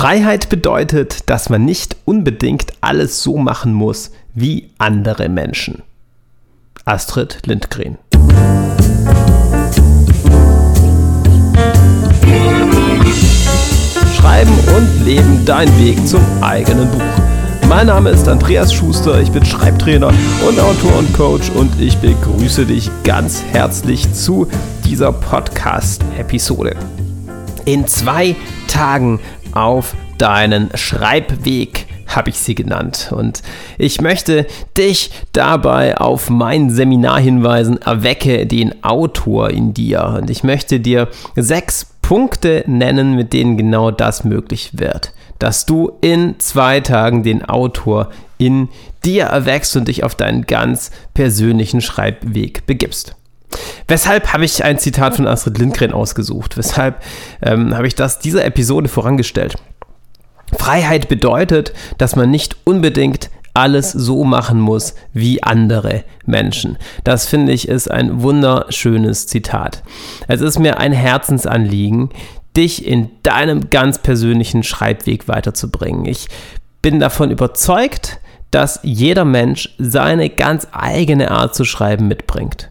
Freiheit bedeutet, dass man nicht unbedingt alles so machen muss wie andere Menschen. Astrid Lindgren. Schreiben und Leben, dein Weg zum eigenen Buch. Mein Name ist Andreas Schuster, ich bin Schreibtrainer und Autor und Coach und ich begrüße dich ganz herzlich zu dieser Podcast-Episode. In zwei Tagen auf deinen Schreibweg habe ich sie genannt. Und ich möchte dich dabei auf mein Seminar hinweisen, erwecke den Autor in dir. Und ich möchte dir sechs Punkte nennen, mit denen genau das möglich wird. Dass du in zwei Tagen den Autor in dir erwächst und dich auf deinen ganz persönlichen Schreibweg begibst. Weshalb habe ich ein Zitat von Astrid Lindgren ausgesucht? Weshalb ähm, habe ich das dieser Episode vorangestellt? Freiheit bedeutet, dass man nicht unbedingt alles so machen muss wie andere Menschen. Das finde ich ist ein wunderschönes Zitat. Es ist mir ein Herzensanliegen, dich in deinem ganz persönlichen Schreibweg weiterzubringen. Ich bin davon überzeugt, dass jeder Mensch seine ganz eigene Art zu schreiben mitbringt.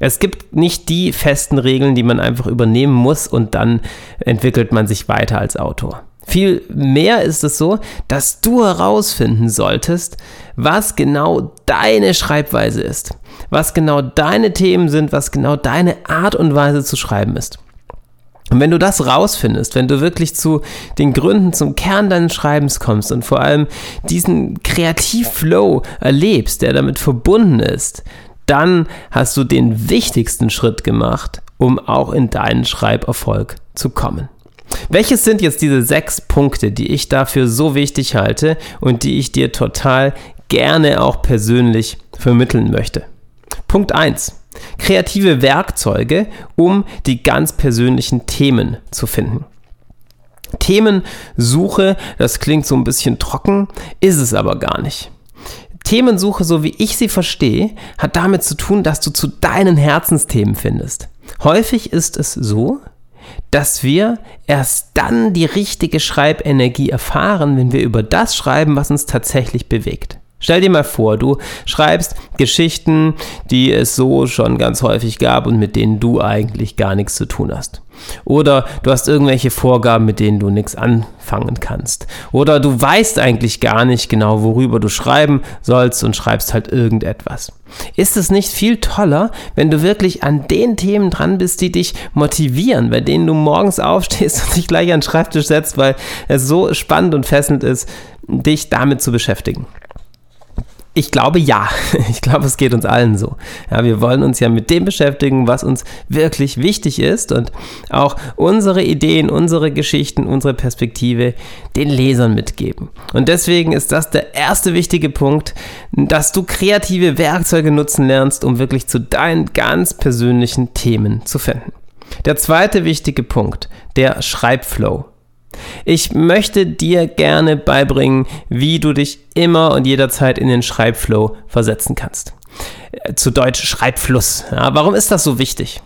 Es gibt nicht die festen Regeln, die man einfach übernehmen muss und dann entwickelt man sich weiter als Autor. Viel mehr ist es so, dass du herausfinden solltest, was genau deine Schreibweise ist, was genau deine Themen sind, was genau deine Art und Weise zu schreiben ist. Und wenn du das rausfindest, wenn du wirklich zu den Gründen, zum Kern deines Schreibens kommst und vor allem diesen Kreativflow erlebst, der damit verbunden ist, dann hast du den wichtigsten Schritt gemacht, um auch in deinen Schreiberfolg zu kommen. Welches sind jetzt diese sechs Punkte, die ich dafür so wichtig halte und die ich dir total gerne auch persönlich vermitteln möchte? Punkt 1. Kreative Werkzeuge, um die ganz persönlichen Themen zu finden. Themensuche, das klingt so ein bisschen trocken, ist es aber gar nicht. Themensuche, so wie ich sie verstehe, hat damit zu tun, dass du zu deinen Herzensthemen findest. Häufig ist es so, dass wir erst dann die richtige Schreibenergie erfahren, wenn wir über das schreiben, was uns tatsächlich bewegt. Stell dir mal vor, du schreibst Geschichten, die es so schon ganz häufig gab und mit denen du eigentlich gar nichts zu tun hast. Oder du hast irgendwelche Vorgaben, mit denen du nichts anfangen kannst. Oder du weißt eigentlich gar nicht genau, worüber du schreiben sollst und schreibst halt irgendetwas. Ist es nicht viel toller, wenn du wirklich an den Themen dran bist, die dich motivieren, bei denen du morgens aufstehst und dich gleich an den Schreibtisch setzt, weil es so spannend und fesselnd ist, dich damit zu beschäftigen? Ich glaube ja. Ich glaube, es geht uns allen so. Ja, wir wollen uns ja mit dem beschäftigen, was uns wirklich wichtig ist und auch unsere Ideen, unsere Geschichten, unsere Perspektive den Lesern mitgeben. Und deswegen ist das der erste wichtige Punkt, dass du kreative Werkzeuge nutzen lernst, um wirklich zu deinen ganz persönlichen Themen zu finden. Der zweite wichtige Punkt, der Schreibflow. Ich möchte dir gerne beibringen, wie du dich immer und jederzeit in den Schreibflow versetzen kannst. Äh, zu Deutsch Schreibfluss. Ja, warum ist das so wichtig?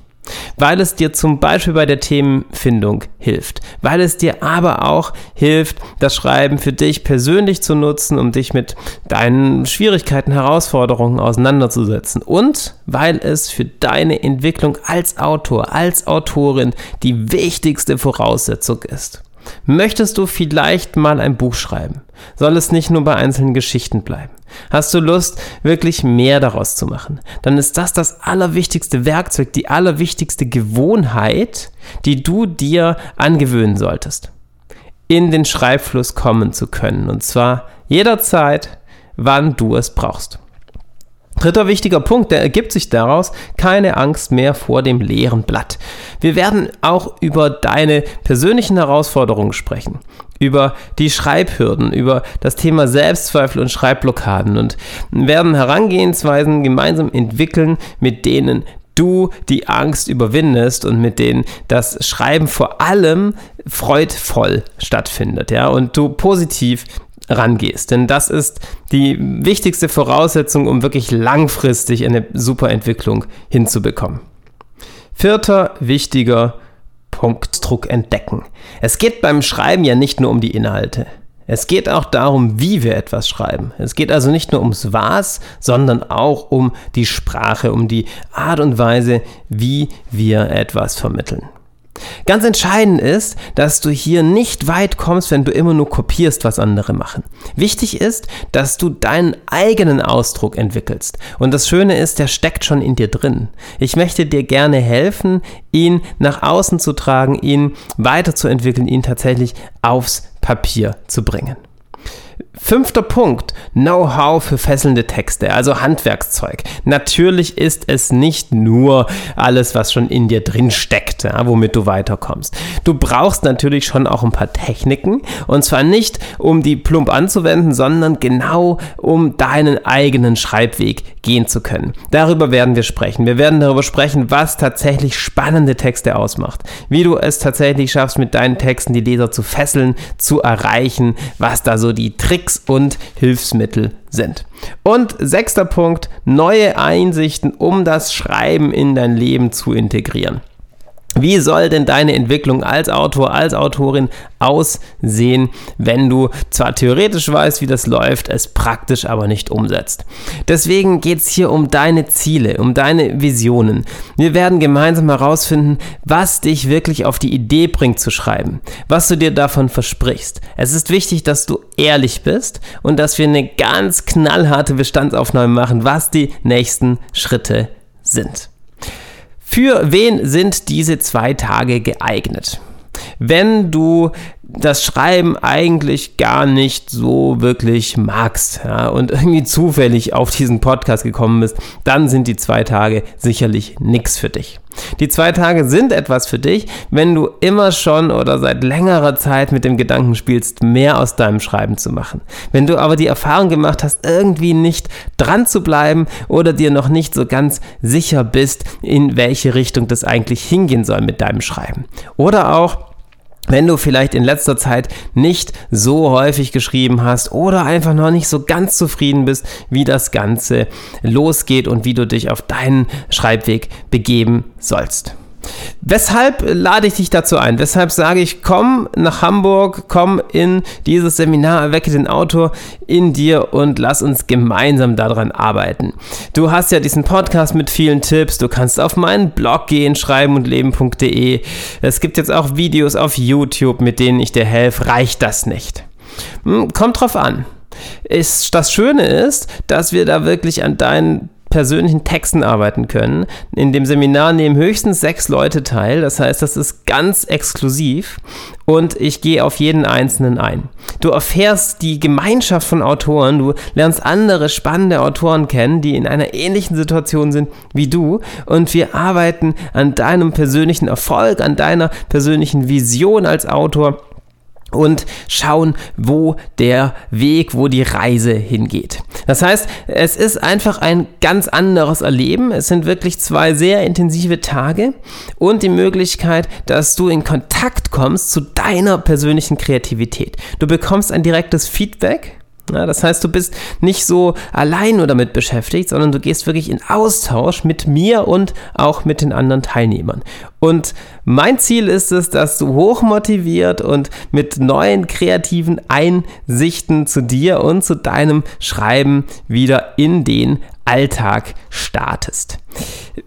Weil es dir zum Beispiel bei der Themenfindung hilft, weil es dir aber auch hilft, das Schreiben für dich persönlich zu nutzen, um dich mit deinen Schwierigkeiten, Herausforderungen auseinanderzusetzen und weil es für deine Entwicklung als Autor, als Autorin die wichtigste Voraussetzung ist. Möchtest du vielleicht mal ein Buch schreiben? Soll es nicht nur bei einzelnen Geschichten bleiben? Hast du Lust, wirklich mehr daraus zu machen? Dann ist das das allerwichtigste Werkzeug, die allerwichtigste Gewohnheit, die du dir angewöhnen solltest. In den Schreibfluss kommen zu können. Und zwar jederzeit, wann du es brauchst. Dritter wichtiger Punkt, der ergibt sich daraus, keine Angst mehr vor dem leeren Blatt. Wir werden auch über deine persönlichen Herausforderungen sprechen, über die Schreibhürden, über das Thema Selbstzweifel und Schreibblockaden und werden Herangehensweisen gemeinsam entwickeln, mit denen du die Angst überwindest und mit denen das Schreiben vor allem freudvoll stattfindet, ja, und du positiv rangehst. Denn das ist die wichtigste Voraussetzung, um wirklich langfristig eine super Entwicklung hinzubekommen. Vierter wichtiger Punktdruck entdecken. Es geht beim Schreiben ja nicht nur um die Inhalte. Es geht auch darum, wie wir etwas schreiben. Es geht also nicht nur ums Was, sondern auch um die Sprache, um die Art und Weise, wie wir etwas vermitteln. Ganz entscheidend ist, dass du hier nicht weit kommst, wenn du immer nur kopierst, was andere machen. Wichtig ist, dass du deinen eigenen Ausdruck entwickelst. Und das Schöne ist, der steckt schon in dir drin. Ich möchte dir gerne helfen, ihn nach außen zu tragen, ihn weiterzuentwickeln, ihn tatsächlich aufs Papier zu bringen. Fünfter Punkt, Know-how für fesselnde Texte, also Handwerkszeug. Natürlich ist es nicht nur alles, was schon in dir drin steckt, ja, womit du weiterkommst. Du brauchst natürlich schon auch ein paar Techniken und zwar nicht, um die plump anzuwenden, sondern genau, um deinen eigenen Schreibweg gehen zu können. Darüber werden wir sprechen. Wir werden darüber sprechen, was tatsächlich spannende Texte ausmacht, wie du es tatsächlich schaffst, mit deinen Texten die Leser zu fesseln, zu erreichen, was da so die Tricks und Hilfsmittel sind. Und sechster Punkt, neue Einsichten, um das Schreiben in dein Leben zu integrieren. Wie soll denn deine Entwicklung als Autor, als Autorin aussehen, wenn du zwar theoretisch weißt, wie das läuft, es praktisch aber nicht umsetzt? Deswegen geht es hier um deine Ziele, um deine Visionen. Wir werden gemeinsam herausfinden, was dich wirklich auf die Idee bringt zu schreiben, was du dir davon versprichst. Es ist wichtig, dass du ehrlich bist und dass wir eine ganz knallharte Bestandsaufnahme machen, was die nächsten Schritte sind. Für wen sind diese zwei Tage geeignet? Wenn du das Schreiben eigentlich gar nicht so wirklich magst ja, und irgendwie zufällig auf diesen Podcast gekommen bist, dann sind die zwei Tage sicherlich nichts für dich. Die zwei Tage sind etwas für dich, wenn du immer schon oder seit längerer Zeit mit dem Gedanken spielst, mehr aus deinem Schreiben zu machen. Wenn du aber die Erfahrung gemacht hast, irgendwie nicht dran zu bleiben oder dir noch nicht so ganz sicher bist, in welche Richtung das eigentlich hingehen soll mit deinem Schreiben. Oder auch, wenn du vielleicht in letzter Zeit nicht so häufig geschrieben hast oder einfach noch nicht so ganz zufrieden bist, wie das Ganze losgeht und wie du dich auf deinen Schreibweg begeben sollst. Weshalb lade ich dich dazu ein? Weshalb sage ich, komm nach Hamburg, komm in dieses Seminar, erwecke den Autor in dir und lass uns gemeinsam daran arbeiten. Du hast ja diesen Podcast mit vielen Tipps, du kannst auf meinen Blog gehen, schreibenundleben.de. Es gibt jetzt auch Videos auf YouTube, mit denen ich dir helfe. Reicht das nicht? Hm, kommt drauf an. Ist, das Schöne ist, dass wir da wirklich an deinen persönlichen Texten arbeiten können. In dem Seminar nehmen höchstens sechs Leute teil. Das heißt, das ist ganz exklusiv und ich gehe auf jeden einzelnen ein. Du erfährst die Gemeinschaft von Autoren, du lernst andere spannende Autoren kennen, die in einer ähnlichen Situation sind wie du und wir arbeiten an deinem persönlichen Erfolg, an deiner persönlichen Vision als Autor und schauen, wo der Weg, wo die Reise hingeht. Das heißt, es ist einfach ein ganz anderes Erleben. Es sind wirklich zwei sehr intensive Tage und die Möglichkeit, dass du in Kontakt kommst zu deiner persönlichen Kreativität. Du bekommst ein direktes Feedback ja, das heißt, du bist nicht so allein nur damit beschäftigt, sondern du gehst wirklich in Austausch mit mir und auch mit den anderen Teilnehmern. Und mein Ziel ist es, dass du hochmotiviert und mit neuen kreativen Einsichten zu dir und zu deinem Schreiben wieder in den Alltag startest.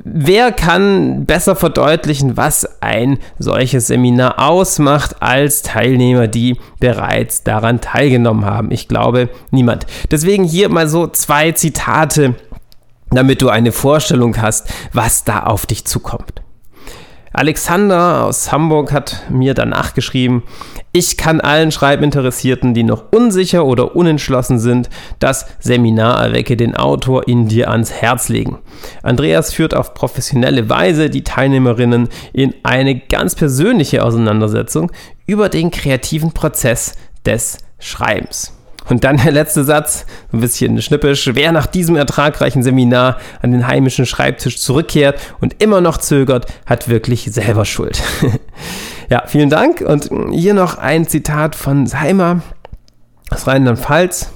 Wer kann besser verdeutlichen, was ein solches Seminar ausmacht, als Teilnehmer, die bereits daran teilgenommen haben? Ich glaube, niemand. Deswegen hier mal so zwei Zitate, damit du eine Vorstellung hast, was da auf dich zukommt. Alexander aus Hamburg hat mir danach geschrieben, ich kann allen Schreibinteressierten, die noch unsicher oder unentschlossen sind, das Seminar Erwecke den Autor in dir ans Herz legen. Andreas führt auf professionelle Weise die Teilnehmerinnen in eine ganz persönliche Auseinandersetzung über den kreativen Prozess des Schreibens. Und dann der letzte Satz, ein bisschen schnippisch. Wer nach diesem ertragreichen Seminar an den heimischen Schreibtisch zurückkehrt und immer noch zögert, hat wirklich selber Schuld. ja, vielen Dank. Und hier noch ein Zitat von Seimer aus Rheinland-Pfalz.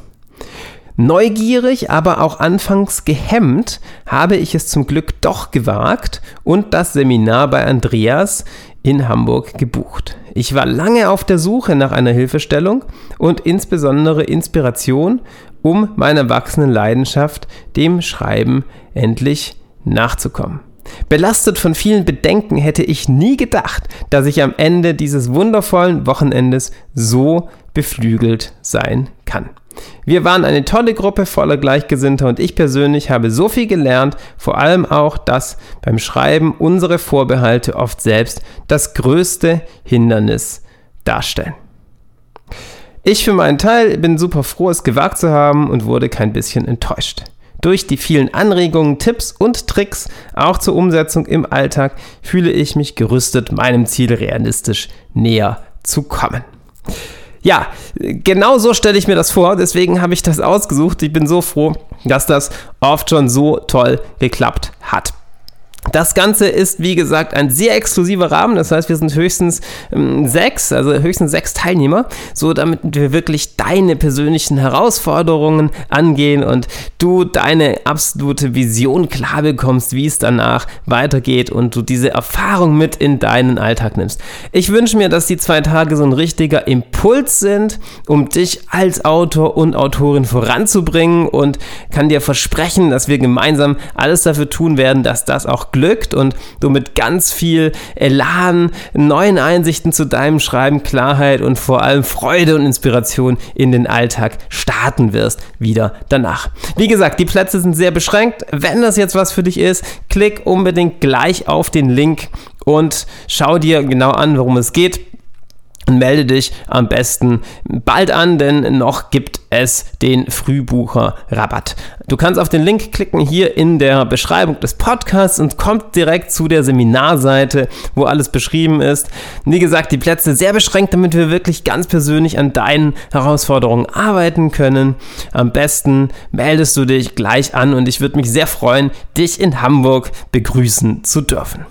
Neugierig, aber auch anfangs gehemmt, habe ich es zum Glück doch gewagt und das Seminar bei Andreas in Hamburg gebucht. Ich war lange auf der Suche nach einer Hilfestellung und insbesondere Inspiration, um meiner wachsenden Leidenschaft, dem Schreiben, endlich nachzukommen. Belastet von vielen Bedenken hätte ich nie gedacht, dass ich am Ende dieses wundervollen Wochenendes so beflügelt sein kann. Wir waren eine tolle Gruppe voller Gleichgesinnter und ich persönlich habe so viel gelernt, vor allem auch, dass beim Schreiben unsere Vorbehalte oft selbst das größte Hindernis darstellen. Ich für meinen Teil bin super froh, es gewagt zu haben und wurde kein bisschen enttäuscht. Durch die vielen Anregungen, Tipps und Tricks, auch zur Umsetzung im Alltag, fühle ich mich gerüstet, meinem Ziel realistisch näher zu kommen. Ja, genau so stelle ich mir das vor, deswegen habe ich das ausgesucht. Ich bin so froh, dass das oft schon so toll geklappt hat. Das Ganze ist, wie gesagt, ein sehr exklusiver Rahmen. Das heißt, wir sind höchstens ähm, sechs, also höchstens sechs Teilnehmer, so damit wir wirklich deine persönlichen Herausforderungen angehen und du deine absolute Vision klar bekommst, wie es danach weitergeht und du diese Erfahrung mit in deinen Alltag nimmst. Ich wünsche mir, dass die zwei Tage so ein richtiger Impuls sind, um dich als Autor und Autorin voranzubringen und kann dir versprechen, dass wir gemeinsam alles dafür tun werden, dass das auch glückt und du mit ganz viel Elan, neuen Einsichten zu deinem Schreiben, Klarheit und vor allem Freude und Inspiration in den Alltag starten wirst, wieder danach. Wie gesagt, die Plätze sind sehr beschränkt. Wenn das jetzt was für dich ist, klick unbedingt gleich auf den Link und schau dir genau an, worum es geht melde dich am besten bald an, denn noch gibt es den Frühbucher-Rabatt. Du kannst auf den Link klicken hier in der Beschreibung des Podcasts und kommt direkt zu der Seminarseite, wo alles beschrieben ist. Wie gesagt, die Plätze sehr beschränkt, damit wir wirklich ganz persönlich an deinen Herausforderungen arbeiten können. Am besten meldest du dich gleich an und ich würde mich sehr freuen, dich in Hamburg begrüßen zu dürfen.